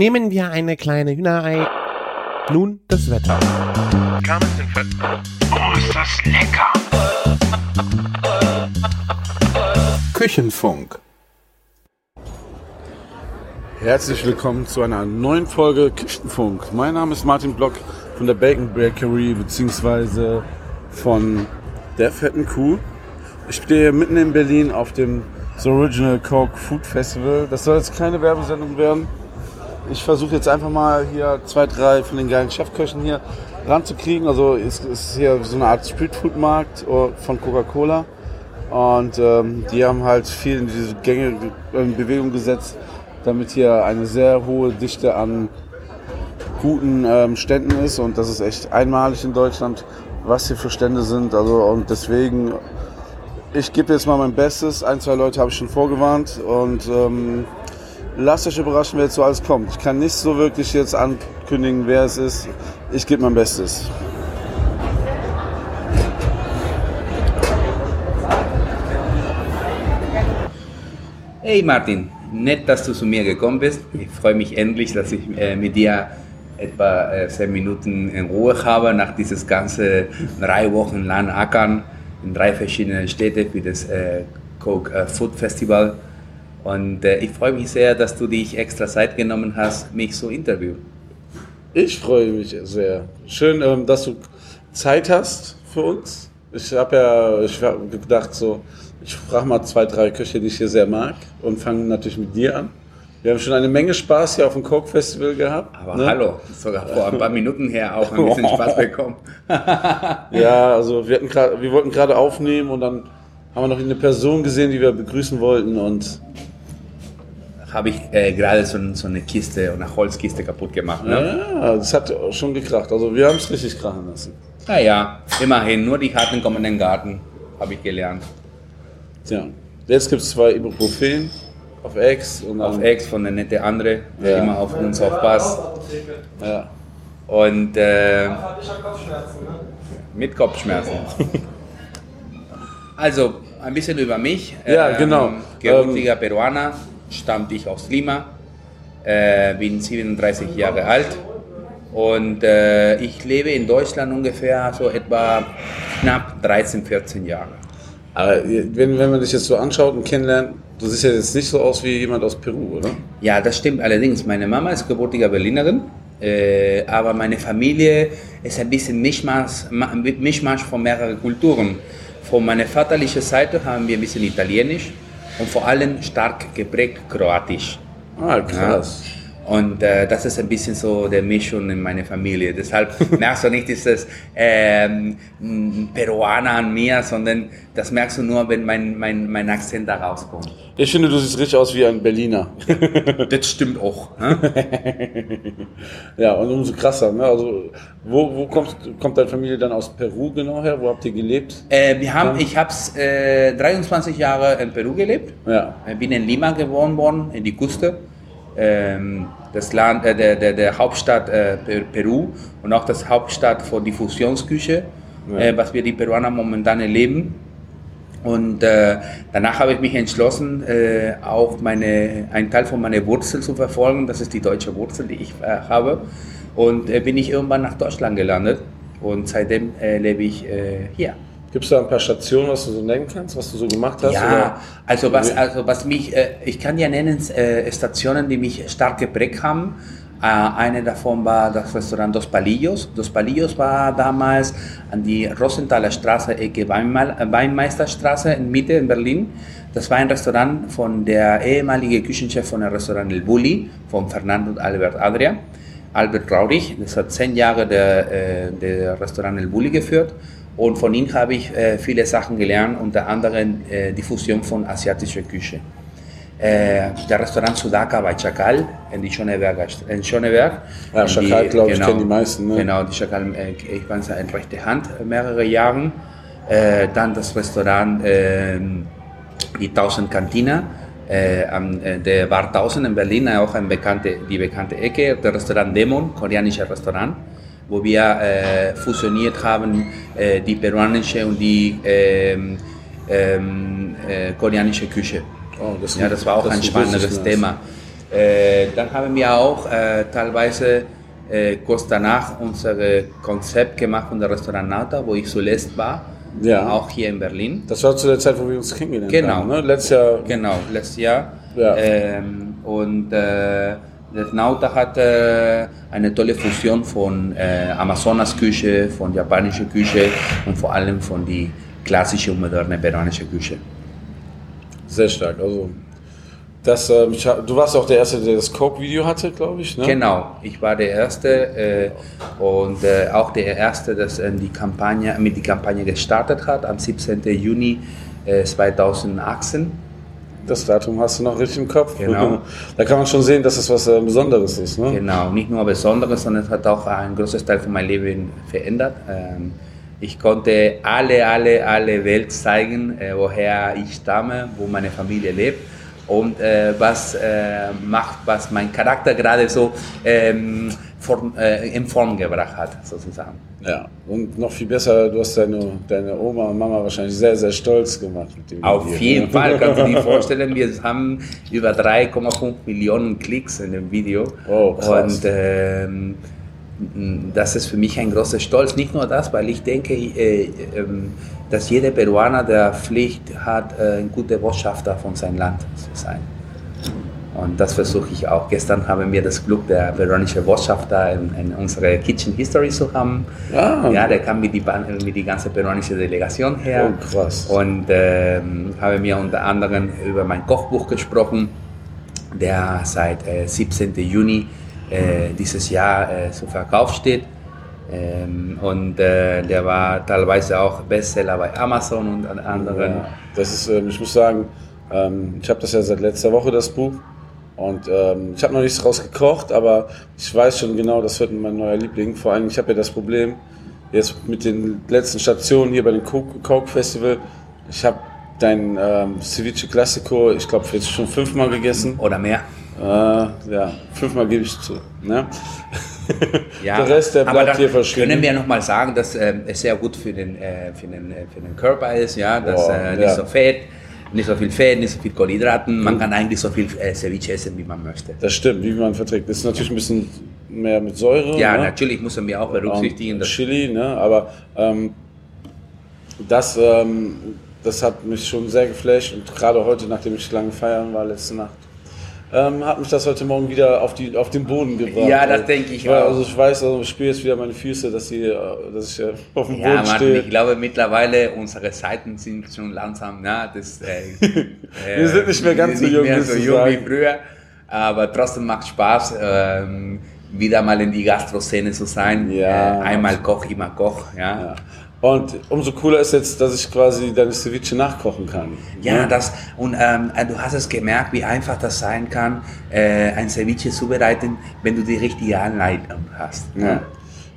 Nehmen wir eine kleine Hühnerei. Nun das Wetter. Oh, ist das lecker! Küchenfunk. Herzlich willkommen zu einer neuen Folge Küchenfunk. Mein Name ist Martin Block von der Bacon Bakery bzw. von der fetten Kuh. Ich stehe mitten in Berlin auf dem The Original Coke Food Festival. Das soll jetzt keine Werbesendung werden. Ich versuche jetzt einfach mal hier zwei, drei von den geilen Chefköchen hier ranzukriegen. Also es ist hier so eine Art Streetfood-Markt äh, von Coca-Cola. Und ähm, die haben halt viel in diese Gänge in Bewegung gesetzt, damit hier eine sehr hohe Dichte an guten ähm, Ständen ist. Und das ist echt einmalig in Deutschland, was hier für Stände sind. Also und deswegen, ich gebe jetzt mal mein Bestes. Ein, zwei Leute habe ich schon vorgewarnt und ähm, lasst euch überraschen, wer jetzt so alles kommt. Ich kann nicht so wirklich jetzt ankündigen, wer es ist. Ich gebe mein Bestes. Hey Martin, nett, dass du zu mir gekommen bist. Ich freue mich endlich, dass ich äh, mit dir etwa äh, zehn Minuten in Ruhe habe nach dieses ganze drei Wochen lang Ackern in drei verschiedenen Städten für das äh, Coke äh, Food Festival. Und äh, ich freue mich sehr, dass du dich extra Zeit genommen hast, mich zu interviewen. Ich freue mich sehr. Schön, ähm, dass du Zeit hast für uns. Ich habe ja ich hab gedacht, so, ich frage mal zwei, drei Köche, die ich hier sehr mag und fange natürlich mit dir an. Wir haben schon eine Menge Spaß hier auf dem Coke Festival gehabt. Aber ne? hallo, sogar vor ein paar Minuten her auch ein bisschen Spaß bekommen. Ja, also wir, hatten grad, wir wollten gerade aufnehmen und dann haben wir noch eine Person gesehen, die wir begrüßen wollten und Habe ich äh, gerade so, so eine Kiste, eine Holzkiste kaputt gemacht. Ne? ja, das hat schon gekracht. Also wir haben es richtig krachen lassen. Naja, immerhin, nur die Harten kommen in den Garten, habe ich gelernt. Tja, jetzt gibt es zwei Ibuprofen auf Ex und Auf Ex von der nette andere, der Ja. immer auf uns aufpasst. Ja. Und äh, mit Kopfschmerzen. also, ein bisschen über mich. Ja, genau. Gebürtiger Peruaner, stammte ich aus Lima, äh, bin 37 Jahre alt und äh, ich lebe in Deutschland ungefähr so etwa knapp 13, 14 Jahre. Aber wenn, wenn man dich jetzt so anschaut und kennenlernt, du siehst ja jetzt nicht so aus wie jemand aus Peru, oder? Ja, das stimmt allerdings. Meine Mama ist gebürtige Berlinerin, äh, aber meine Familie ist ein bisschen Mischmasch, ma- Mischmasch von mehreren Kulturen. Von meiner vaterlichen Seite haben wir ein bisschen Italienisch und vor allem stark geprägt Kroatisch. Ah, krass. Und äh, das ist ein bisschen so der Mischung in meiner Familie. Deshalb merkst du nicht dieses ähm, Peruaner an mir, sondern das merkst du nur, wenn mein, mein, mein Akzent da rauskommt. Ich finde, du siehst richtig aus wie ein Berliner. Das stimmt auch. Ne? ja, und umso krasser. Ne? Also, wo, wo kommt, kommt deine Familie dann aus Peru genau her? Wo habt ihr gelebt? Äh, wir haben, ich habe äh, 23 Jahre in Peru gelebt. Ja. Ich bin in Lima geboren worden, in die Küste. Ähm, das Land, äh, der, der, der Hauptstadt äh, Per- Peru und auch das Hauptstadt für die Fusionsküche, Ja. äh, was wir die Peruaner momentan erleben. Und äh, danach habe ich mich entschlossen, äh, auch meine, einen Teil von meiner Wurzel zu verfolgen. Das ist die deutsche Wurzel, die ich äh, habe. Und bin ich irgendwann nach Deutschland gelandet. Und seitdem lebe ich hier. Gibt es da ein paar Stationen, was du so nennen kannst, was du so gemacht hast? Ja, oder? also was, also was mich, äh, ich kann ja nennen äh, Stationen, die mich stark geprägt haben. Äh, eine davon war das Restaurant Dos Palillos. Dos Palillos war damals an die Rosenthaler Straße, Ecke äh, Weinmeisterstraße in Mitte in Berlin. Das war ein Restaurant von der ehemaligen Küchenchef von dem Restaurant El Bulli, von Fernando und Albert Adria. Albert Traurig, das hat zehn Jahre der, äh, der Restaurant El Bulli geführt. Und von ihm habe ich äh, viele Sachen gelernt, unter anderem äh, die Fusion von asiatischer Küche. Äh, der Restaurant Sudaka bei Chakal in, die Schöneberger, in Schöneberg. Ja, Chakal, glaub ich, kennen die meisten, ne? Genau, die Chakal, äh, ich war in rechte Hand äh, mehrere Jahre. Äh, dann das Restaurant ähm, die 1000 Kantine, äh, am, der Bar 1000 in Berlin, auch eine bekannte, die bekannte Ecke, der Restaurant Demon, koreanischer Restaurant, wo wir äh, fusioniert haben, äh, die peruanische und die ähm, ähm, äh, koreanische Küche. Oh, das Ja, das war auch ein ist spannendes. Thema. Äh, dann haben wir auch äh, teilweise äh, kurz danach unser Konzept gemacht von der Restaurant Nauta, wo ich zuletzt war, Ja. auch hier in Berlin. Das war zu der Zeit, wo wir uns kennengelernt Genau. haben. Ne? Letztes Jahr. Genau, letztes Jahr. Ja. Ähm, und das Nauta hat äh, eine tolle Fusion von äh, Amazonas-Küche, von japanischer Küche und vor allem von die klassische und moderne peruanische Küche. Sehr stark. Also, das, hab- du warst auch der Erste, der das Coke-Video hatte, glaube ich. Ne? Genau, ich war der Erste äh, und äh, auch der Erste, der äh, die Kampagne, mit die Kampagne gestartet hat am 17. Juni äh, 2018. Das Datum hast du noch richtig im Kopf. Genau. Da kann man schon sehen, dass es was äh, Besonderes ist. Ne? Genau, nicht nur Besonderes, sondern es hat auch ein großes Teil von meinem Leben verändert. Ähm, ich konnte alle, alle, alle Welt zeigen, äh, woher ich stamme, wo meine Familie lebt und äh, was macht, was mein Charakter gerade so ähm, form, äh, in Form gebracht hat, sozusagen. Ja. Und noch viel besser, du hast deine, deine Oma und Mama wahrscheinlich sehr, sehr stolz gemacht mit dem Auf Video, jeden ne? Fall, kannst du dir vorstellen, wir haben über 3,5 Millionen Klicks in dem Video. Oh, krass. Und ähm, das ist für mich ein großer Stolz. Nicht nur das, weil ich denke, äh, ähm, dass jeder Peruaner der Pflicht hat, äh, ein guter Botschafter von seinem Land zu sein. Und das versuche ich auch. Gestern haben wir das Glück, der peruanische Botschafter in, in unserer Kitchen History zu haben. Ah. Ja, der kam mit die, mit die ganze peruanische Delegation her. Oh, krass. Und ähm, habe mir unter anderem über mein Kochbuch gesprochen, der seit äh, 17. Juni äh, dieses Jahr äh, zu Verkauf steht. Ähm, und äh, der war teilweise auch Bestseller bei Amazon und an anderen. Ja, das ist, ähm, ich muss sagen, ähm, ich habe das ja seit letzter Woche, das Buch. Und ähm, ich habe noch nichts draus gekocht, aber ich weiß schon genau, das wird mein neuer Liebling. Vor allem, ich habe ja das Problem, jetzt mit den letzten Stationen hier bei dem Coke, Festival, ich habe dein ähm, Ceviche Classico, ich glaube, jetzt schon fünfmal gegessen. Oder mehr. Äh, ja, fünfmal gebe ich zu. Ne? Ja, der Rest, der bleibt hier verschwinden. können wir nochmal sagen, dass ähm, es sehr gut für den, äh, für den, äh, für den Körper ist, ja, dass Boah, äh, nicht ja. so fett, nicht so viel Fett, nicht so viel Kohlenhydraten. Man kann eigentlich so viel äh, Ceviche essen, wie man möchte. Das stimmt, wie man verträgt. Das ist natürlich ein bisschen mehr mit Säure. Ja, ne? natürlich müssen wir auch berücksichtigen, und Chili, ne? aber ähm, das, ähm, das hat mich schon sehr geflasht und gerade heute, nachdem ich lange feiern war, letzte Nacht, ähm, hat mich das heute Morgen wieder auf, die, auf den Boden gebracht. Ja, das denke ich auch. Also ich weiß, also ich spüre jetzt wieder meine Füße, dass, sie, äh, dass ich äh, auf dem Ja, Boden Martin, stehe. ich glaube mittlerweile unsere Zeiten sind schon langsam, na, das, äh, Wir sind nicht mehr ganz so jung, mehr so jung wie früher, aber trotzdem macht Spaß, ähm, wieder mal in die Gastro-Szene zu sein. Ja. Äh, einmal Koch, immer Koch, ja. Ja. Und umso cooler ist jetzt, dass ich quasi deine Ceviche nachkochen kann. Ja, Ne? das, und ähm, du hast es gemerkt, wie einfach das sein kann, äh, ein Ceviche zubereiten, wenn du die richtige Anleitung hast. Ja,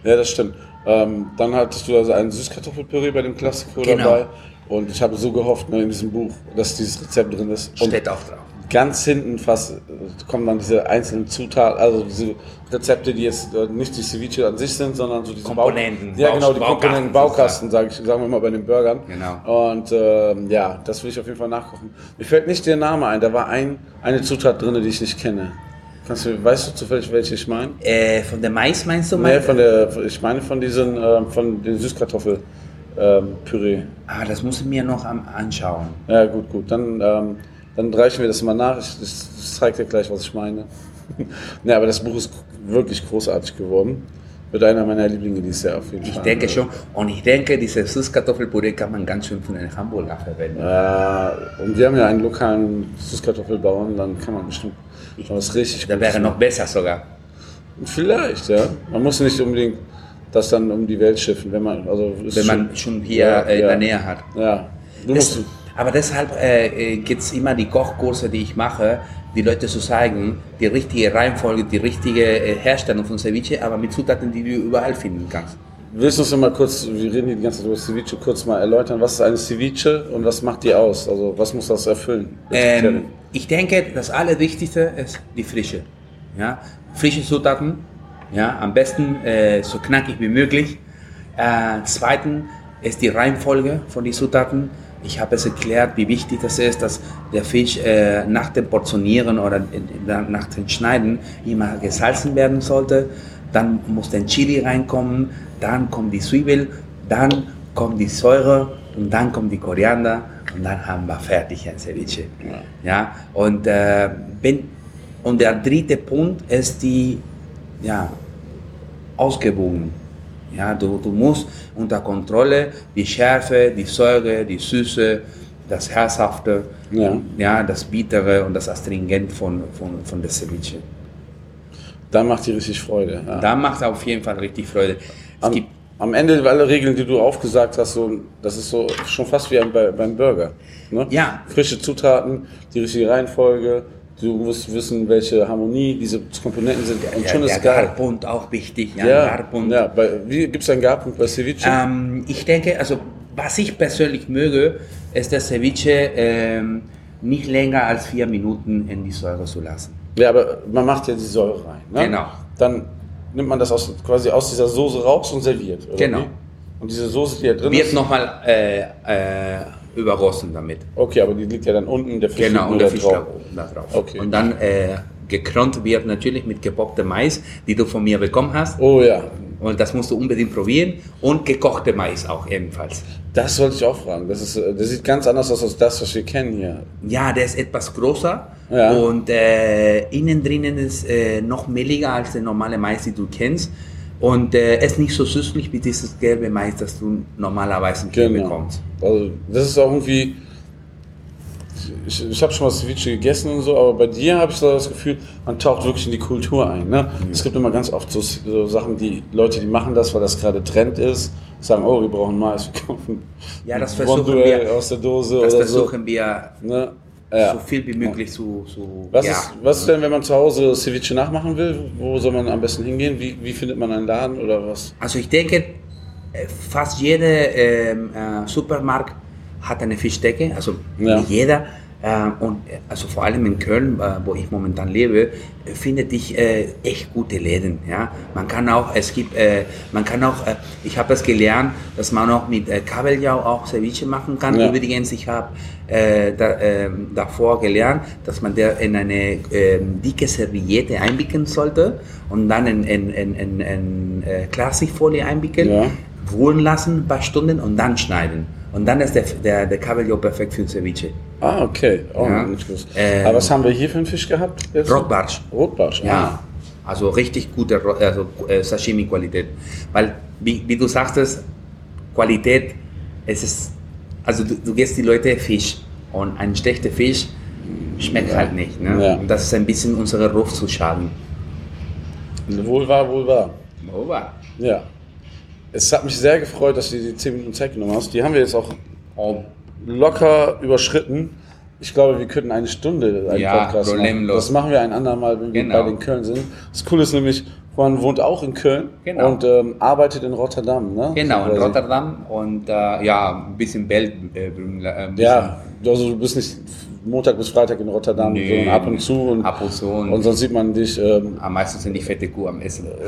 ja das stimmt. Ähm, dann hattest du also ein Süßkartoffelpüree bei dem Klassiko Genau. dabei. Und ich habe so gehofft ne, in diesem Buch, dass dieses Rezept drin ist. Und Steht auch drauf. Ganz hinten fast kommen dann diese einzelnen Zutaten, also diese Rezepte, die jetzt äh, nicht die Ceviche an sich sind, sondern so diese Komponenten, Bau ja, genau, die Komponenten, Baukasten, sage ich, sagen wir mal bei den Burgern. Genau. Und ähm, ja, das will ich auf jeden Fall nachkochen. Mir fällt nicht der Name ein, da war ein, eine Zutat drin, die ich nicht kenne. Kannst du, weißt du zufällig, welche ich meine? Äh, von der Mais meinst du? Nee, von der, ich meine von diesen, ähm, von den Süßkartoffel ähm, Püree. ah, das muss ich mir noch anschauen. Ja, gut, gut. Dann, ähm, dann reichen wir das mal nach. Ich, ich, ich zeige dir gleich, was ich meine. ja, aber das Buch ist wirklich großartig geworden. Wird einer meiner Lieblinge dieses Jahr auf jeden Ich Fall. denke schon. Und ich denke, diese Süßkartoffelpüree kann man ganz schön für einen Hamburger verwenden. Äh, und wir haben ja einen lokalen Süßkartoffelbauern, dann kann man bestimmt was richtig Gutes wäre noch besser sogar. Vielleicht, ja. Man muss nicht unbedingt das dann um die Welt schiffen, wenn man, also Wenn man schon hier Ja, äh, in ja. der Nähe hat. Ja. Du Das, musst, aber deshalb äh, gibt es immer die Kochkurse, die ich mache, die Leute zu zeigen, die richtige Reihenfolge, die richtige äh, Herstellung von Ceviche, aber mit Zutaten, die du überall finden kannst. Willst du uns mal kurz, wir reden hier die ganze Zeit über Ceviche, kurz mal erläutern, was ist eine Ceviche und was macht die aus? Also was muss das erfüllen? Ähm, ich denke, das Allerwichtigste ist die Frische. Ja? Frische Zutaten, ja? am besten äh, so knackig wie möglich. Äh, zweitens ist die Reihenfolge von den Zutaten. Ich habe es erklärt, wie wichtig das ist, dass der Fisch äh, nach dem Portionieren oder in, nach dem Schneiden immer gesalzen werden sollte. Dann muss der Chili reinkommen, dann kommt die Zwiebel, dann kommt die Säure und dann kommt die Koriander und dann haben wir fertig ein Ceviche. Ja. und, äh, wenn, und der dritte Punkt ist die ja, ausgewogen. Ja, du, du musst unter Kontrolle die Schärfe, die Säure, die Süße, das Herzhafte, Ja. ja, das Bittere und das Astringent von, von, von der Ceviche. Dann macht die richtig Freude. Ja. Da macht es auf jeden Fall richtig Freude. Es Am, gibt, am Ende alle Regeln, die du aufgesagt hast, so, das ist so schon fast wie ein, bei, beim Burger. Ne? Ja. Frische Zutaten, die richtige Reihenfolge, du musst wissen, welche Harmonie diese Komponenten sind. Und ja, schon ist geil. Garpunkt auch wichtig. Ja, Ja, Garpunkt. ja bei, wie gibt es einen Garpunkt bei Ceviche? Ähm, ich denke, also was ich persönlich möge, ist das Ceviche ähm, nicht länger als vier Minuten in die Säure zu lassen. Ja, aber man macht ja die Säure rein. Ne? Genau. Dann nimmt man das aus, quasi aus dieser Soße raus und serviert. Oder Genau. Und diese Soße, die da drin Wird ist, nochmal äh, äh, übergossen damit. okay, aber die liegt ja dann unten, der Fisch Genau, und der Fisch drauf. da oben da drauf. Okay. Und dann äh, gekrönt wird natürlich mit gepopptem Mais, die du von mir bekommen hast. Oh ja, Und das musst du unbedingt probieren. Und gekochte Mais auch ebenfalls. das wollte ich auch fragen. Das, ist, äh, das sieht ganz anders aus als das, was wir kennen hier. Ja, der ist etwas größer Ja. und äh, innen drinnen ist äh, noch mehliger als der normale Mais, den du kennst. Und äh, ist nicht so süßlich wie dieses gelbe Mais, das du normalerweise Genau. bekommst. Also, das ist auch irgendwie. Ich, ich habe schon mal Ceviche gegessen und so, aber bei dir habe ich so das Gefühl, man taucht wirklich in die Kultur ein. Ne? Es gibt immer ganz oft so, so Sachen, die Leute, die machen das, weil das gerade Trend ist, sagen, oh, wir brauchen Mais, wir kaufen Ja, das versuchen wir- aus der Dose Das oder so. versuchen wir Ne? Ja. so viel wie möglich zu. zu Was, ja. ist, was ist denn, wenn man zu Hause Ceviche nachmachen will? Wo soll man am besten hingehen? Wie, wie findet man einen Laden oder was? Also ich denke, fast jeder ähm, äh, Supermarkt hat eine Fischdecke, also Ja. jeder. Äh, und also vor allem in Köln, äh, wo ich momentan lebe, findet ich äh, echt gute Läden. Ja, man kann auch, es gibt, äh, man kann auch, äh, ich habe das gelernt, dass man auch mit Kabeljau auch Ceviche machen kann. Ja. Übrigens, ich habe da, ähm, davor gelernt, dass man der in eine ähm, dicke Serviette einwickeln sollte und dann in, in, in, in, in Klarsichtfolie einwickeln, Ja. Ruhen lassen, ein paar Stunden und dann schneiden. Und dann ist der, der, der Kabeljau perfekt für Ceviche. Ah, okay. Auch Ja. Ähm, Aber was haben wir hier für einen Fisch gehabt? jetzt? Rotbarsch. Rotbarsch. Ja, also richtig gute also, äh, Sashimi-Qualität. Weil, wie, wie du sagtest, Qualität, es ist, also du, du gehst die Leute Fisch und ein schlechter Fisch schmeckt halt nicht. Ne? Ja. Und das ist ein bisschen unserer Ruf zu schaden. Wohl wahr, wohl wahr. Oh, wow. Ja. Es hat mich sehr gefreut, dass du die 10 Minuten Zeit genommen hast. Die haben wir jetzt auch locker überschritten. Ich glaube, wir könnten eine Stunde einen Ja, Podcast machen. Das machen wir ein andermal, wenn wir Genau. beide in Köln sind. Das Coole ist nämlich, Juan wohnt auch in Köln Genau. und ähm, arbeitet in Rotterdam. Ne? Genau, in. Rotterdam und äh, ja, ein bisschen Welt. Äh, äh, Ja, also du bist nicht Montag bis Freitag in Rotterdam, Nee, sondern ab und zu. Und, ab und zu und- und sonst sieht man dich. Ähm, am meisten sind die fette Kuh am Essen.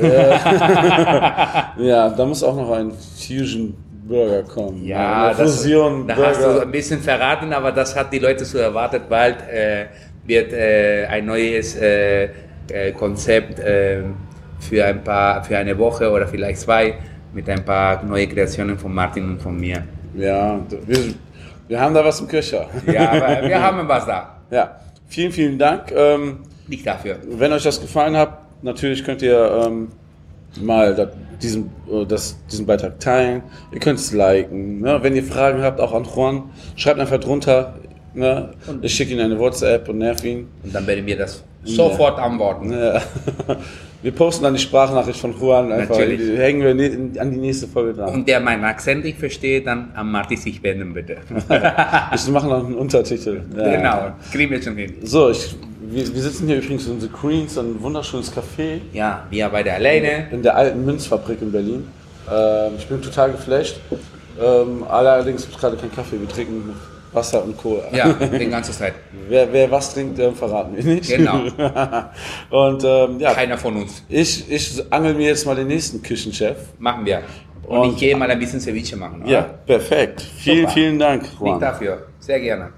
ja, da muss auch noch ein Fusion Burger kommen. Ja, das, Fusion da hast du Burger. ein bisschen verraten, aber das hat die Leute so erwartet. Bald äh, wird äh, ein neues äh, äh, Konzept äh, für ein paar, für eine Woche oder vielleicht zwei mit ein paar neue Kreationen von Martin und von mir. Ja, wir, wir haben da was im Köcher. Ja, aber wir haben was da. Ja, vielen, vielen Dank. Ähm, Nicht dafür. wenn euch das gefallen hat, natürlich könnt ihr ähm, mal da, diesen, äh, das, diesen Beitrag teilen. Ihr könnt es liken. Ne? Wenn ihr Fragen habt, auch an Juan, schreibt einfach drunter. Ne? Ich schicke ihm eine WhatsApp und nerv ihn. Und dann werden wir das sofort antworten. Ja. Wir posten dann die Sprachnachricht von Juan einfach. Natürlich. Hängen wir an die nächste Folge dran. Und der meinen Akzent nicht versteht, dann an Martin sich wenden bitte. Ich mache noch einen Untertitel. Ja. Genau, kriegen wir schon hin. So, ich, wir, wir sitzen hier übrigens in The Queens, ein wunderschönes Café Ja, wir beide alleine. in der alten Münzfabrik in Berlin. Ähm, ich bin total geflasht. Ähm, allerdings gibt es gerade keinen Kaffee, wir trinken Wasser und Cola. Ja, die ganze Zeit. Wer, wer was trinkt, ähm, verraten wir nicht. Genau. und ähm, ja, Keiner von uns. ich, ich angel mir jetzt mal den nächsten Küchenchef. Machen wir. Und, Und- ich gehe mal ein bisschen Ceviche machen. oder? Ja, perfekt. Vielen, Super. vielen Dank, Nicht Juan. dafür. Sehr gerne.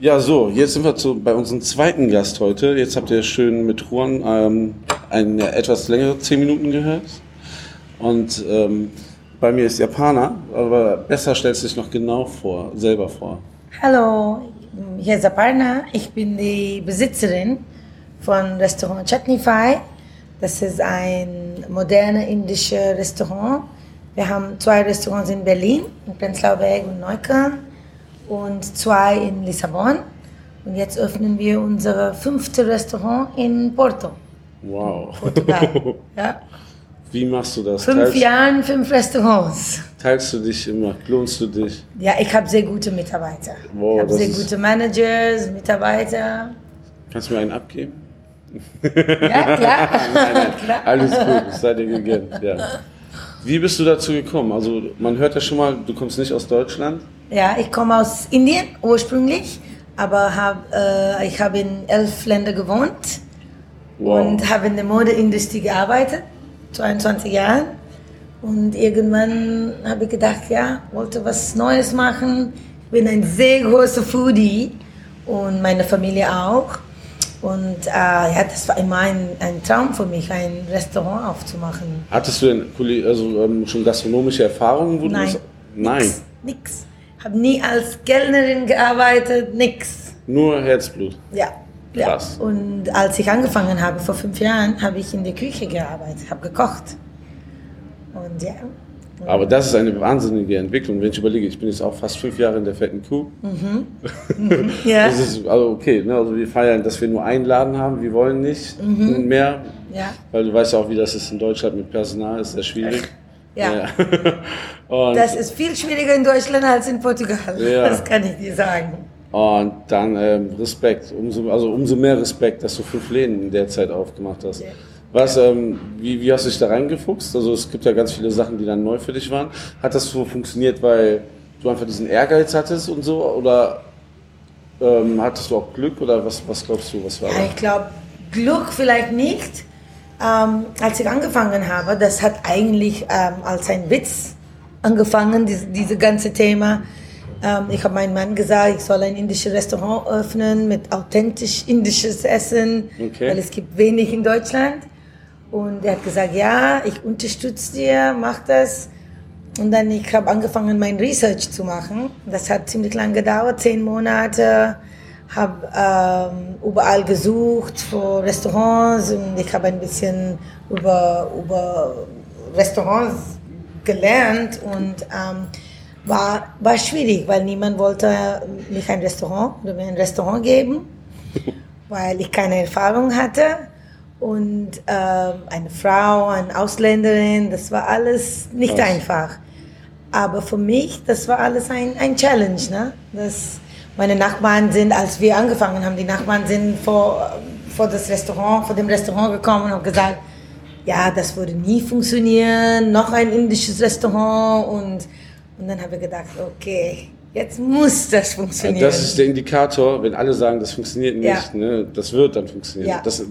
Ja, so, jetzt sind wir zu, bei unserem zweiten Gast heute. Jetzt habt ihr schön mit Juan ähm, eine etwas längere 10 Minuten gehört. Und ähm, bei mir ist Japaner, aber besser stellst du dich noch genau vor, selber vor. Hallo, hier ist Aparna. Ich bin die Besitzerin von Restaurant Chutneyfy. Das ist ein modernes indisches Restaurant. Wir haben zwei Restaurants in Berlin, in Prenzlauer Berg und Neukölln und zwei in Lissabon. Und jetzt öffnen wir unser fünftes Restaurant in Porto, Wow. Portugal. ja. Wie machst du das? Fünf teilst, Jahre, fünf Restaurants. teilst du dich immer? Klonst du dich? Ja, ich habe sehr gute Mitarbeiter. Wow, ich habe sehr gute Managers, Mitarbeiter. Kannst du mir einen abgeben? Ja, klar. klar. Alles gut, sei dir gegönnt. Ja. Wie bist du dazu gekommen? Also man hört ja schon mal, du kommst nicht aus Deutschland. Ja, ich komme aus Indien ursprünglich, aber hab, äh, ich habe in elf Ländern gewohnt Wow. und habe in der Modeindustrie gearbeitet, 22 Jahre. Und irgendwann habe ich gedacht, ja, wollte was Neues machen. Ich bin ein sehr großer Foodie und meine Familie auch. Und äh, ja, das war immer ein, ein Traum für mich, ein Restaurant aufzumachen. Hattest du denn also, ähm, schon gastronomische Erfahrungen? Wo Du Nein. das, nein, Nix. nix. Habe nie als Kellnerin gearbeitet, nix. nur Herzblut. Ja. Krass. Ja. Und als ich angefangen habe, vor fünf Jahren, habe ich in der Küche gearbeitet, habe gekocht. Und ja. Aber das ist eine wahnsinnige Entwicklung. Wenn ich überlege, ich bin jetzt auch fast fünf Jahre in der fetten Kuh. Ja. Das ist also okay. Ne? Also wir feiern, dass wir nur einen Laden haben. Wir wollen nicht mehr. Ja. Weil du weißt ja auch, wie das ist in Deutschland mit Personal. Ist sehr schwierig. Ja. Und, Das ist viel schwieriger in Deutschland als in Portugal. Ja. Das kann ich dir sagen. Und dann ähm, Respekt. Umso, also umso mehr Respekt, dass du fünf Läden in der Zeit aufgemacht hast. Ja. Was, ähm, wie, wie hast du dich da reingefuchst? Also es gibt ja ganz viele Sachen, die dann neu für dich waren. Hat das so funktioniert, weil du einfach diesen Ehrgeiz hattest und so? Oder ähm, hattest du auch Glück? Oder was, was glaubst du, was war Ja, da? ich glaube, Glück vielleicht nicht. Ähm, als ich angefangen habe, das hat eigentlich ähm, als ein Witz angefangen, diese, diese ganze Thema. Ähm, ich habe meinem Mann gesagt, ich soll ein indisches Restaurant öffnen mit authentisch indisches Essen, Okay. weil es gibt wenig in Deutschland. Und er hat gesagt, ja, ich unterstütze dir, mach das. Und dann ich habe angefangen, mein Research zu machen. Das hat ziemlich lang gedauert, zehn Monate. Habe ähm, überall gesucht für Restaurants und ich habe ein bisschen über, über Restaurants gelernt und ähm, war, war schwierig, weil niemand wollte mich ein Restaurant oder mir ein Restaurant geben, weil ich keine Erfahrung hatte. Und ähm, eine Frau, eine Ausländerin, das war alles nicht Krass. einfach. Aber für mich, das war alles ein, ein Challenge. Ne? Das, meine Nachbarn sind, als wir angefangen haben, die Nachbarn sind vor, vor das Restaurant, vor dem Restaurant gekommen und haben gesagt, ja, das würde nie funktionieren, noch ein indisches Restaurant. Und, und dann habe ich gedacht, okay, jetzt muss das funktionieren. Das ist der Indikator, wenn alle sagen, das funktioniert nicht, Ja. ne, das wird dann funktionieren. Ja. Das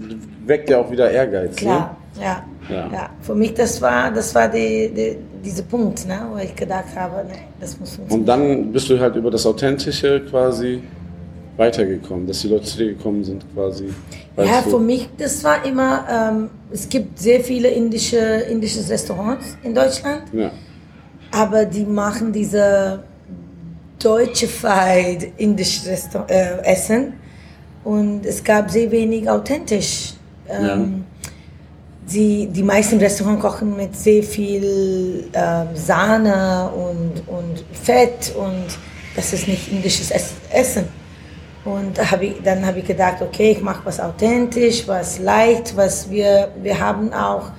weckt ja auch wieder Ehrgeiz. Klar, ja. Ja. ja. Für mich, das war, das war die, die, dieser Punkt, ne, wo ich gedacht habe, nee, das muss Ne? funktionieren. Und dann bist du halt über das Authentische quasi weitergekommen, dass die Leute zu dir gekommen sind quasi. Ja, für mich, das war immer, ähm, es gibt sehr viele indische, indische Restaurants in Deutschland, Ja. Aber die machen diese deutschified indische Resta äh, Essen und es gab sehr wenig authentisch. Ähm, die, die meisten Restaurants kochen mit sehr viel ähm, Sahne und, und Fett und das ist nicht indisches Ess Essen. Und hab ich, dann habe ich gedacht, okay, ich mache was authentisch, was leicht, was wir, wir haben auch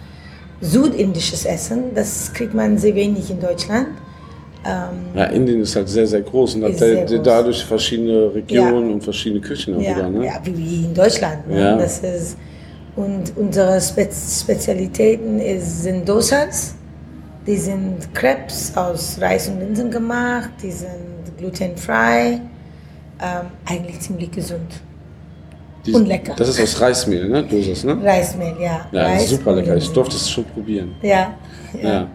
südindisches Essen, das kriegt man sehr wenig in Deutschland. Ähm, ja, Indien ist halt sehr, sehr groß und hat da- groß. dadurch verschiedene Regionen und verschiedene Küchen auch ja, wieder. Ne? ja, wie in Deutschland. Ne? Ja. Das ist, und unsere Spe Spezialitäten ist, sind Dosas. Die sind Crepes aus Reis und Linsen gemacht. Die sind glutenfrei. Ähm, eigentlich ziemlich gesund. Die- Und lecker. Das ist aus Reismehl, ne? Dosis, ne? Reismehl, ja. Ja, Reis super lecker. Ich durfte es schon probieren. Ja. Ja. ja.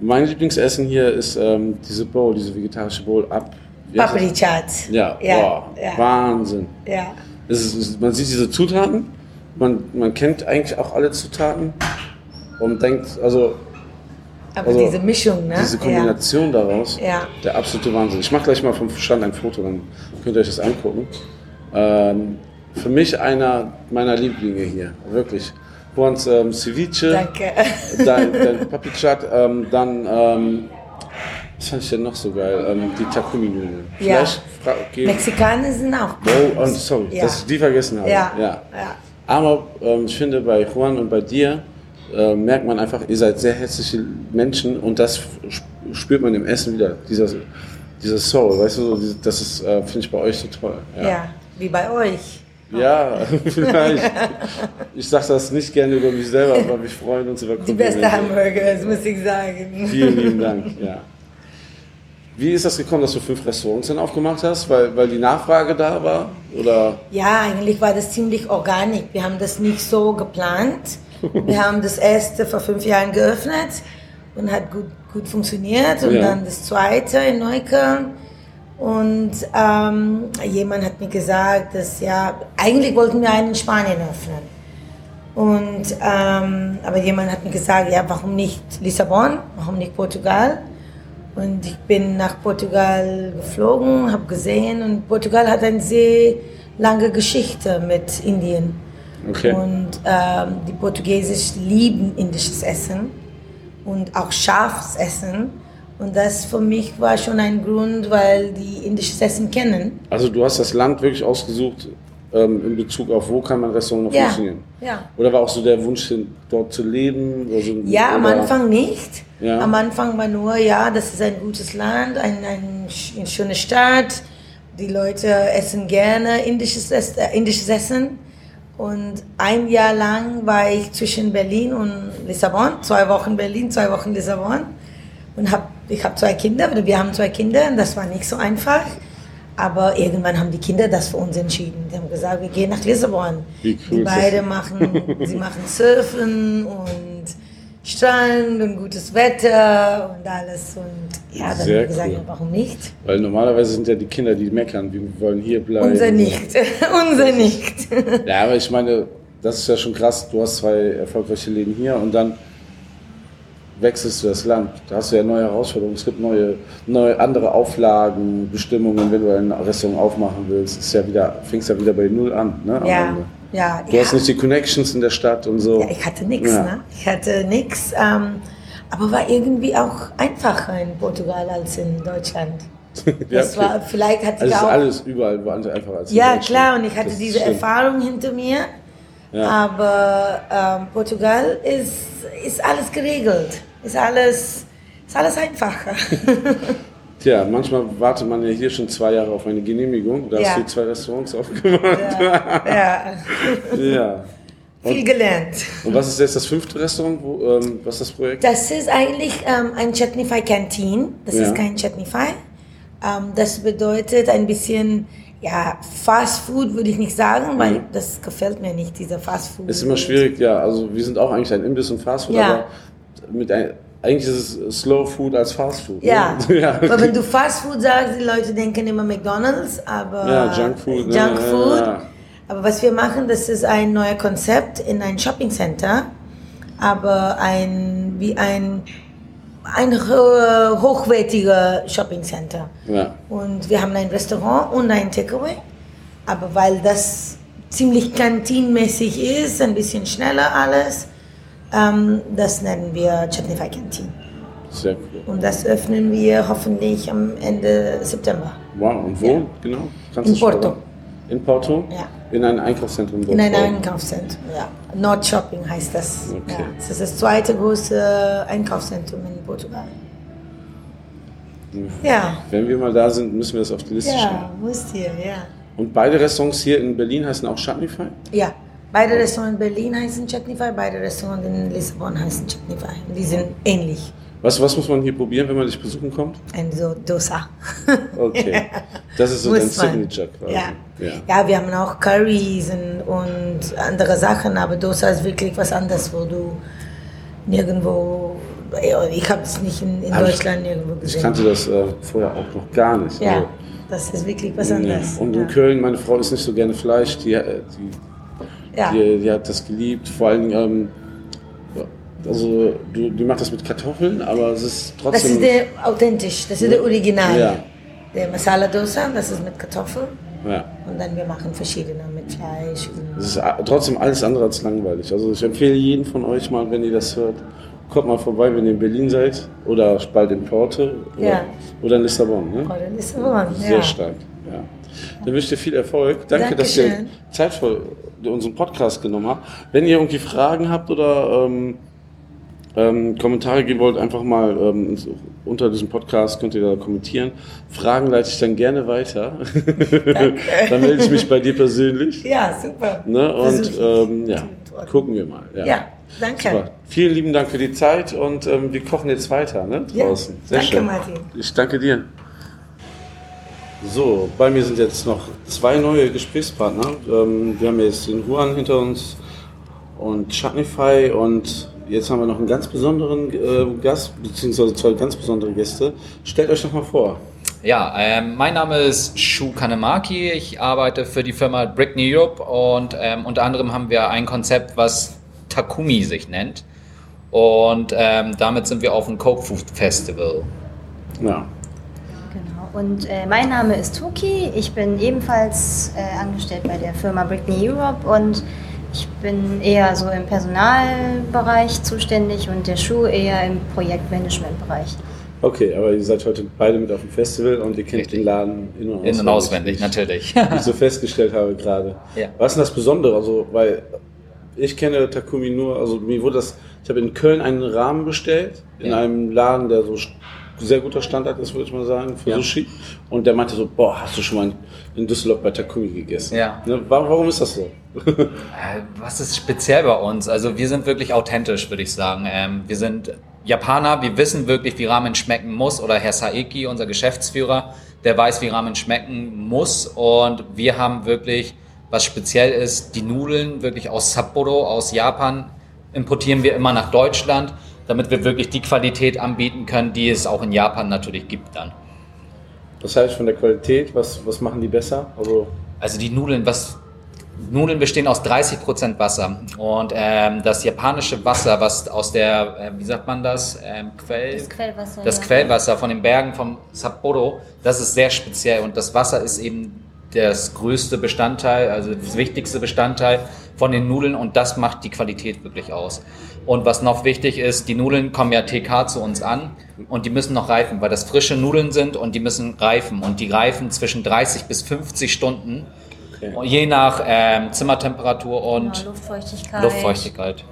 Mein Lieblingsessen hier ist ähm, diese Bowl, diese vegetarische Bowl ab. wie heißt Papri das? Chaat. Ja, Ja, boah, ja. Wahnsinn. Ja. Ist, man sieht diese Zutaten, man, man kennt eigentlich auch alle Zutaten und denkt, also Aber Also, diese Mischung, ne? diese Kombination daraus, Ja. der absolute Wahnsinn. Ich mache gleich mal vom Stand ein Foto, dann könnt ihr euch das angucken. Ähm, für mich einer meiner Lieblinge hier, wirklich. Juans ähm, Ceviche. Danke. dein, dein Papi Chat, ähm, dann, ähm, was fand ich denn noch so geil? Ähm, die Takumi-Nudeln. Ja. Gehen- Mexikaner sind auch Oh, und sorry, Ja. dass ich die vergessen habe. Ja. ja. ja. Aber ähm, ich finde, bei Juan und bei dir äh, merkt man einfach, ihr seid sehr herzliche Menschen und das sp- spürt man im Essen wieder. Dieser, dieser Soul, weißt du, das ist, äh, finde ich bei euch so toll. Ja. wie bei euch. Ja, vielleicht. Ich sage das nicht gerne über mich selber, aber wir freuen uns über Die beste Komplimente. Hamburger, das muss ich sagen. Vielen lieben Dank, ja. Wie ist das gekommen, dass du fünf Restaurants dann aufgemacht hast? Weil, weil die Nachfrage da war? Oder? Ja, eigentlich war das ziemlich organisch. Wir haben das nicht so geplant. Wir haben das erste vor fünf Jahren geöffnet und hat gut, gut funktioniert. Und Ja. dann das zweite in Neukölln. Und ähm, jemand hat mir gesagt, dass ja, eigentlich wollten wir einen in Spanien öffnen. Und, ähm, aber jemand hat mir gesagt, ja, warum nicht Lissabon, warum nicht Portugal? Und ich bin nach Portugal geflogen, habe gesehen und Portugal hat eine sehr lange Geschichte mit Indien. Okay. Und ähm, die Portugiesen lieben indisches Essen und auch scharfes Essen. Und das für mich war schon ein Grund, weil die indisches Essen kennen. Also du hast das Land wirklich ausgesucht ähm, in Bezug auf, wo kann man Restaurant noch Ja, funktionieren? ja. Oder war auch so der Wunsch, dort zu leben? So, Ja, am oder- Anfang nicht. Ja. Am Anfang war nur, ja, das ist ein gutes Land, ein, ein, eine schöne Stadt. Die Leute essen gerne indisches, Ess- äh, indisches Essen. Und ein Jahr lang war ich zwischen Berlin und Lissabon, zwei Wochen Berlin, zwei Wochen Lissabon. Und hab, ich habe zwei Kinder, oder wir haben zwei Kinder, und das war nicht so einfach. Aber irgendwann haben die Kinder das für uns entschieden. Die haben gesagt, wir gehen nach Lissabon. Cool die beide machen, sie machen Surfen und Strand und gutes Wetter und alles. Und ja, dann Sehr haben wir gesagt, cool. warum nicht? Weil normalerweise sind ja die Kinder, die meckern, wir wollen hier bleiben. Unser nicht. Unser nicht. Ja, aber ich meine, das ist ja schon krass. Du hast zwei erfolgreiche Leben hier und dann wechselst du das Land. Da hast du ja neue Herausforderungen. Es gibt neue, neue andere Auflagen, Bestimmungen, wenn du ein Restaurant aufmachen willst. Ist ja wieder, fängst ja wieder bei Null an. Ne, ja, ja. Du ja. hast nicht die Connections in der Stadt und so. Ja, ich hatte nichts, Ja. ne? Ich hatte nichts, ähm, aber war irgendwie auch einfacher in Portugal als in Deutschland. Ja, Das war, vielleicht hatte Also ich ist auch. alles überall woanders einfacher als in ja, klar, und ich hatte Das diese stimmt. Erfahrung hinter mir. Ja. Aber ähm, Portugal ist, ist alles geregelt. Ist alles, ist alles einfacher. Tja, manchmal wartet man ja hier schon zwei Jahre auf eine Genehmigung. Da Ja. hast du zwei Restaurants aufgemacht. ja, ja. Ja. Viel gelernt. Und was ist jetzt das fünfte Restaurant? Wo, ähm, was ist das Projekt? Das ist eigentlich ähm, ein Chutneyfy Canteen. Das Ja. ist kein Chutneyfy. Ähm, das bedeutet ein bisschen, ja, Fast Food würde ich nicht sagen, weil Mhm. das gefällt mir nicht, dieser Fast Food. Ist immer schwierig, ja. Also wir sind auch eigentlich ein Imbiss und Fastfood, Ja. aber mit ein, eigentlich ist es Slow Food als Fast Food. Ja, Ne? ja. aber wenn du Fast Food sagst, die Leute denken immer McDonalds, aber Ja, Junk Food, ne? Junk Food. ja. Aber was wir machen, das ist ein neues Konzept in ein Shopping Center, aber ein wie ein ein ho- hochwertiger Shopping Center. ja. Und wir haben ein Restaurant und ein Takeaway, aber weil das ziemlich kantinmäßig ist, ein bisschen schneller alles, ähm, das nennen wir Chutneyfy Canteen. Sehr cool. Und das öffnen wir hoffentlich am Ende September. Wow, und wo Ja. genau? Kannst In Porto. sagen? In Porto? Ja. In einem Einkaufszentrum? dort In Ort? Einkaufszentrum, ja. Nord Shopping heißt das. Okay. Ja. Das ist das zweite große Einkaufszentrum in Portugal. Ja, Wenn wir mal da sind, müssen wir das auf die Liste schreiben. ja, musst ihr, ja. Und beide Restaurants hier in Berlin heißen auch Chutneyfy? Ja, beide Restaurants in Berlin heißen Chutneyfy, beide Restaurants in Lissabon heißen Chutneyfy. Die sind ähnlich. Was, was muss man hier probieren, wenn man dich besuchen kommt? Ein so Dosa. Okay. Das ist so dein. Signature quasi. Ja. ja. ja, wir haben auch Curries und, und andere Sachen, aber Dosa ist wirklich was anderes, wo du nirgendwo, ich habe es nicht in, in Aber ich- Deutschland nirgendwo Ich gesehen. kannte das äh, vorher auch noch gar nicht. ja, Also, das ist wirklich was anderes. Und in ja. Köln, meine Frau isst nicht so gerne Fleisch, die, äh, die, ja. die, die hat das geliebt. Vor allen Dingen, ähm, also du, die macht das mit Kartoffeln, aber es ist Das trotzdem. ist der authentisch, das ist der Original. Ja. Der Masala Dosa, das ist mit Kartoffeln ja. und dann wir machen verschiedene mit Fleisch. Es ist trotzdem alles andere als langweilig. Also ich empfehle jeden von euch mal, wenn ihr das hört, kommt mal vorbei, wenn ihr in Berlin seid oder bald in Porto oder, Ja. oder in Lissabon. Ne? oder Lissabon, Sehr ja. stark. Ja. Dann wünsche ich dir viel Erfolg. Danke, dass ihr Dankeschön. Zeit für unseren Podcast genommen habt. Wenn ihr irgendwie Fragen habt oder ähm, ähm, Kommentare geben wollt, einfach mal ähm, unter diesem Podcast könnt ihr da kommentieren. Fragen leite ich dann gerne weiter. dann melde ich mich bei dir persönlich. Ja, super. Ne? Und ähm, ja, gucken wir mal. Ja, danke. Super. Vielen lieben Dank für die Zeit und ähm, wir kochen jetzt weiter ne? Ja, draußen. Sehr danke, schön. Martin. Ich danke dir. So, bei mir sind jetzt noch zwei neue Gesprächspartner. Ähm, wir haben jetzt den Juan hinter uns und Chutneyfy und jetzt haben wir noch einen ganz besonderen äh, Gast, beziehungsweise zwei ganz besondere Gäste. Stellt euch doch mal vor. Ja, ähm, mein Name ist Shu Kanemaki. Ich arbeite für die Firma Brick New Europe und ähm, unter anderem haben wir ein Konzept, was Takumi sich nennt. Und ähm, damit sind wir auf dem Coke Food Festival. Ja. Genau. Und äh, mein Name ist Tuki. Ich bin ebenfalls äh, angestellt bei der Firma Brickney Europe und ich bin eher so im Personalbereich zuständig und der Schuh eher im Projektmanagementbereich. Okay, aber ihr seid heute beide mit auf dem Festival und ihr kennt Richtig. den Laden in- und In- und auswendig, natürlich. Wie ich so festgestellt habe gerade. Ja. Was ist denn das Besondere? Also, weil ich kenne Takumi nur, also mir wurde das, ich habe in Köln einen Rahmen bestellt, in Ja. einem Laden, der so sehr guter Standard ist, würde ich mal sagen, für Ja. Sushi. Und der meinte so, boah, hast du schon mal in Düsseldorf bei Takumi gegessen? Ja. Ne, warum, warum ist das so? Äh, Was ist speziell bei uns? Also wir sind wirklich authentisch, würde ich sagen. Ähm, wir sind Japaner, wir wissen wirklich, wie Ramen schmecken muss. Oder Herr Saeki, unser Geschäftsführer, der weiß, wie Ramen schmecken muss. Und wir haben wirklich, was speziell ist, die Nudeln wirklich aus Sapporo, aus Japan, importieren wir immer nach Deutschland, damit wir wirklich die Qualität anbieten können, die es auch in Japan natürlich gibt dann. Das heißt, von der Qualität, was, was machen die besser? Also, Also die Nudeln, was Nudeln bestehen aus 30% Wasser und ähm, das japanische Wasser, was aus der, äh, wie sagt man das, ähm, Quell, Das Quellwasser. das ja. Quellwasser von den Bergen vom Sapporo, das ist sehr speziell und das Wasser ist eben das größte Bestandteil, also das wichtigste Bestandteil von den Nudeln und das macht die Qualität wirklich aus. Und was noch wichtig ist, die Nudeln kommen ja TK zu uns an und die müssen noch reifen, weil das frische Nudeln sind und die müssen reifen und die reifen zwischen 30 bis 50 Stunden, okay. je nach ähm, Zimmertemperatur und Genau, Luftfeuchtigkeit. Luftfeuchtigkeit.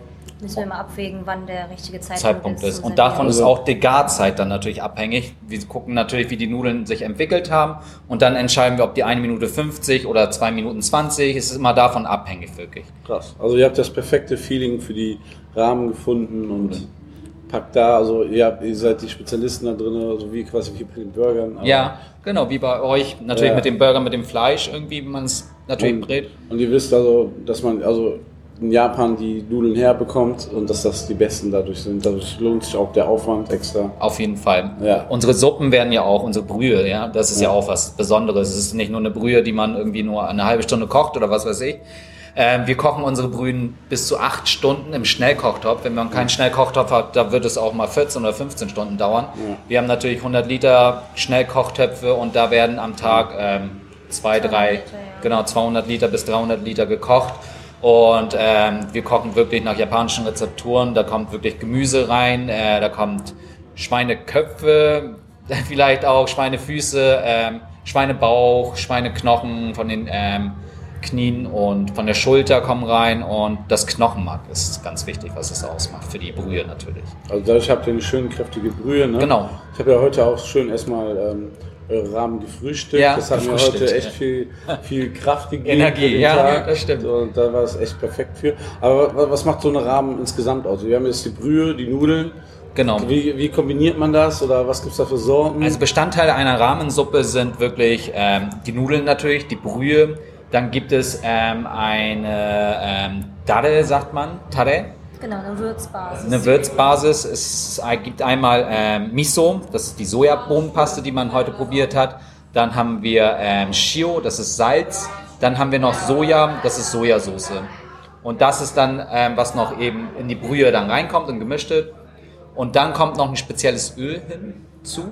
Müssen wir immer abwägen, wann der richtige Zeitpunkt, Zeitpunkt ist. Und davon ist auch die Garzeit dann natürlich abhängig. Wir gucken natürlich, wie die Nudeln sich entwickelt haben und dann entscheiden wir, ob die 1 Minute 50 oder 2 Minuten 20. Es ist immer davon abhängig, wirklich. Krass. Also ihr habt das perfekte Feeling für die Rahmen gefunden und packt da, also ihr, habt, ihr seid die Spezialisten da drin, also wie quasi wie bei den Burgern. aber- Ja, genau, wie bei euch. Natürlich Ja. mit dem Burger, mit dem Fleisch irgendwie, wie man es natürlich Und, brät. und ihr wisst also, dass man also in Japan die Nudeln herbekommt und dass das die besten dadurch sind. Dadurch lohnt sich auch der Aufwand extra. Auf jeden Fall. Ja. Unsere Suppen werden ja auch, unsere Brühe, ja, das ist ja. Ja. auch was Besonderes. Es ist nicht nur eine Brühe, die man irgendwie nur eine halbe Stunde kocht oder was weiß ich. Ähm, wir kochen unsere Brühen bis zu acht Stunden im Schnellkochtopf. Wenn man keinen Schnellkochtopf hat, da wird es auch mal 14 oder 15 Stunden dauern. Ja. Wir haben natürlich 100 Liter Schnellkochtöpfe und da werden am Tag ähm, zwei, 200 drei, Liter, ja. genau 200 Liter bis 300 Liter gekocht. Und ähm, wir kochen wirklich nach japanischen Rezepturen. Da kommt wirklich Gemüse rein, äh, da kommt Schweineköpfe, vielleicht auch Schweinefüße, ähm, Schweinebauch, Schweineknochen von den ähm, Knien und von der Schulter kommen rein. Und das Knochenmark ist ganz wichtig, was es ausmacht für die Brühe natürlich. Also dadurch habt ihr eine schöne kräftige Brühe. Ne? Genau. Ich habe ja heute auch schön erstmal ähm, Rahmen gefrühstückt. Ja, das hat mir gefrühstückt, heute echt ja. viel, viel Kraft gegeben. Energie, ja, Tag. das stimmt. Und da war es echt perfekt für. Aber wa- was macht so eine Rahmen insgesamt aus? Wir haben jetzt die Brühe, die Nudeln Genau. Wie, wie kombiniert man das oder was gibt es da für Sorten? Also Bestandteile einer Rahmensuppe sind wirklich ähm, die Nudeln natürlich, die Brühe. Dann gibt es ähm, eine ähm, Tare, sagt man, Tare, Genau, eine Würzbasis. eine Würzbasis. Es gibt einmal ähm, Miso, das ist die Sojabohnenpaste, die man heute probiert hat. Dann haben wir ähm, Shio, das ist Salz. Dann haben wir noch Soja, das ist Sojasauce. Und das ist dann, ähm, was noch eben in die Brühe dann reinkommt und gemischt wird. Und dann kommt noch ein spezielles Öl hinzu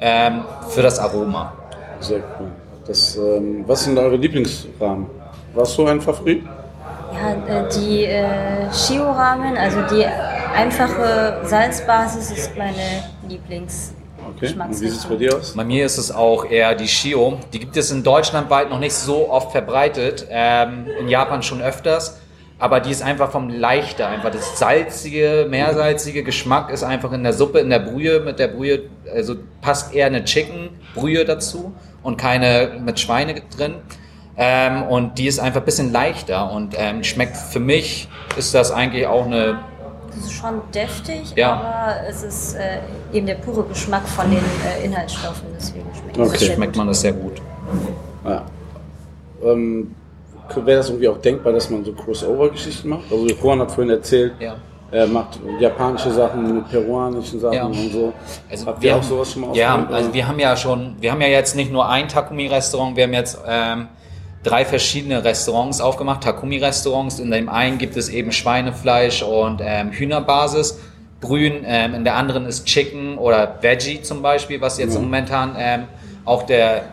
ähm, für das Aroma. Sehr cool. Das, ähm, was sind eure Lieblingsrahmen? Warst du ein Favorit? Ja, äh, die äh, Shio-Ramen, also die einfache Salzbasis ist meine Lieblings. Okay. Und wie sieht es bei dir aus? Bei mir ist es auch eher die Shio. Die gibt es in Deutschland weit noch nicht so oft verbreitet. Ähm, in Japan schon öfters. Aber die ist einfach vom Leichter. Einfach das salzige, meersalzige Geschmack ist einfach in der Suppe, in der Brühe. Mit der Brühe, also passt eher eine Chicken-Brühe dazu und keine mit Schweine drin. Ähm, und die ist einfach ein bisschen leichter und ähm, schmeckt für mich, ist das eigentlich auch eine Das ist schon deftig, Ja. aber es ist äh, eben der pure Geschmack von den äh, Inhaltsstoffen, deswegen schmeckt Okay. schmeckt man das sehr gut. Ja. Ähm, Wäre das irgendwie auch denkbar, dass man so Crossover-Geschichten macht? Also Juan hat vorhin erzählt, Ja. er macht japanische Sachen mit peruanischen Sachen Ja. und so. Also Habt wir ihr auch haben- sowas schon mal Ja, also wir haben ja schon, wir haben ja jetzt nicht nur ein Takumi-Restaurant, wir haben jetzt ähm, drei verschiedene Restaurants aufgemacht, Takumi-Restaurants. In dem einen gibt es eben Schweinefleisch und ähm, Hühnerbasis. Brühen, ähm, in der anderen ist Chicken oder Veggie zum Beispiel, was jetzt Ja. momentan ähm, auch der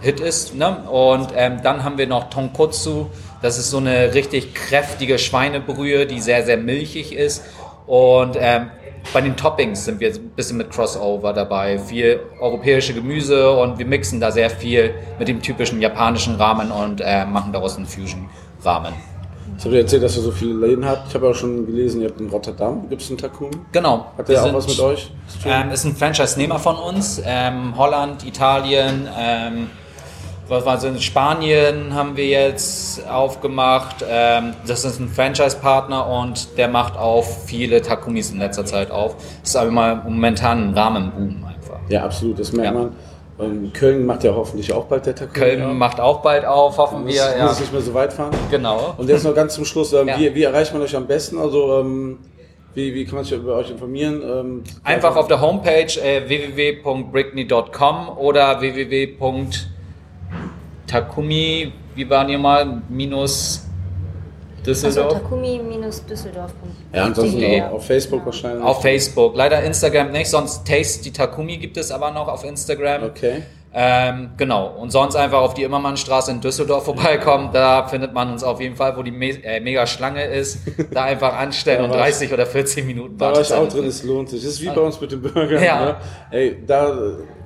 Hit ist. Ne? Und ähm, dann haben wir noch Tonkotsu. Das ist so eine richtig kräftige Schweinebrühe, die sehr, sehr milchig ist. Und ähm, bei den Toppings sind wir ein bisschen mit Crossover dabei. Viel europäische Gemüse und wir mixen da sehr viel mit dem typischen japanischen Ramen und äh, machen daraus einen Fusion-Ramen. Jetzt habt ihr erzählt, dass ihr so viele Läden habt. Ich habe auch schon gelesen, ihr habt in Rotterdam, gibt es einen Takumi? Genau. Hat der auch sind- was mit euch? Ähm, ist ein Franchise-Nehmer von uns. Ähm, Holland, Italien, ähm, war es, Spanien haben wir jetzt aufgemacht. Ähm, das ist ein Franchise-Partner und der macht auch viele Takumis in letzter Zeit auf. Das ist aber mal momentan ein Rahmenboom einfach. ja, absolut, das merkt Ja. man. Ähm, Köln macht ja hoffentlich auch bald der Takumi. Köln auf. macht auch bald auf, hoffen muss, wir. muss Ja. es nicht mehr so weit fahren. Genau. Und jetzt noch ganz zum Schluss, ähm, Ja. wie, wie erreicht man euch am besten? Also wie, wie kann man sich über euch informieren? Ähm, Einfach auf der Homepage äh, www.brickney.com oder www.takumi, wie waren die mal, minus Also Düsseldorf? Takumi-Düsseldorf.de. Ja, ansonsten Ja. auf Facebook wahrscheinlich. Auf Facebook. Leider Instagram nicht, sonst Taste die Takumi gibt es aber noch auf Instagram. Okay. Ähm, genau. Und sonst einfach auf die Immermannstraße in Düsseldorf vorbeikommen. Da findet man uns auf jeden Fall, wo die Me äh, mega Schlange ist. Da einfach anstellen Da und war ich- 30 oder 40 Minuten Da war ich auch drin, es lohnt sich. Das ist wie bei uns mit den Burgern. Ja. Ne? Ey, da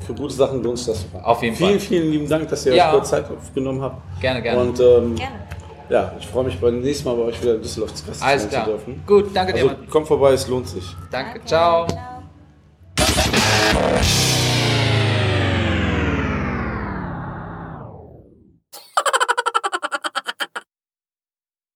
für gute Sachen lohnt sich das. Auf jeden vielen, Fall. Vielen lieben Dank, dass ihr Ja. euch kurz Zeit aufgenommen habt. Gerne, gerne. Und ähm, Gerne. ja, ich freue mich beim nächsten Mal bei euch wieder in Düsseldorf zu Gast Alles sein klar. zu dürfen. Gut, danke Also dir. kommt vorbei, es lohnt sich. Danke, ciao. Ciao.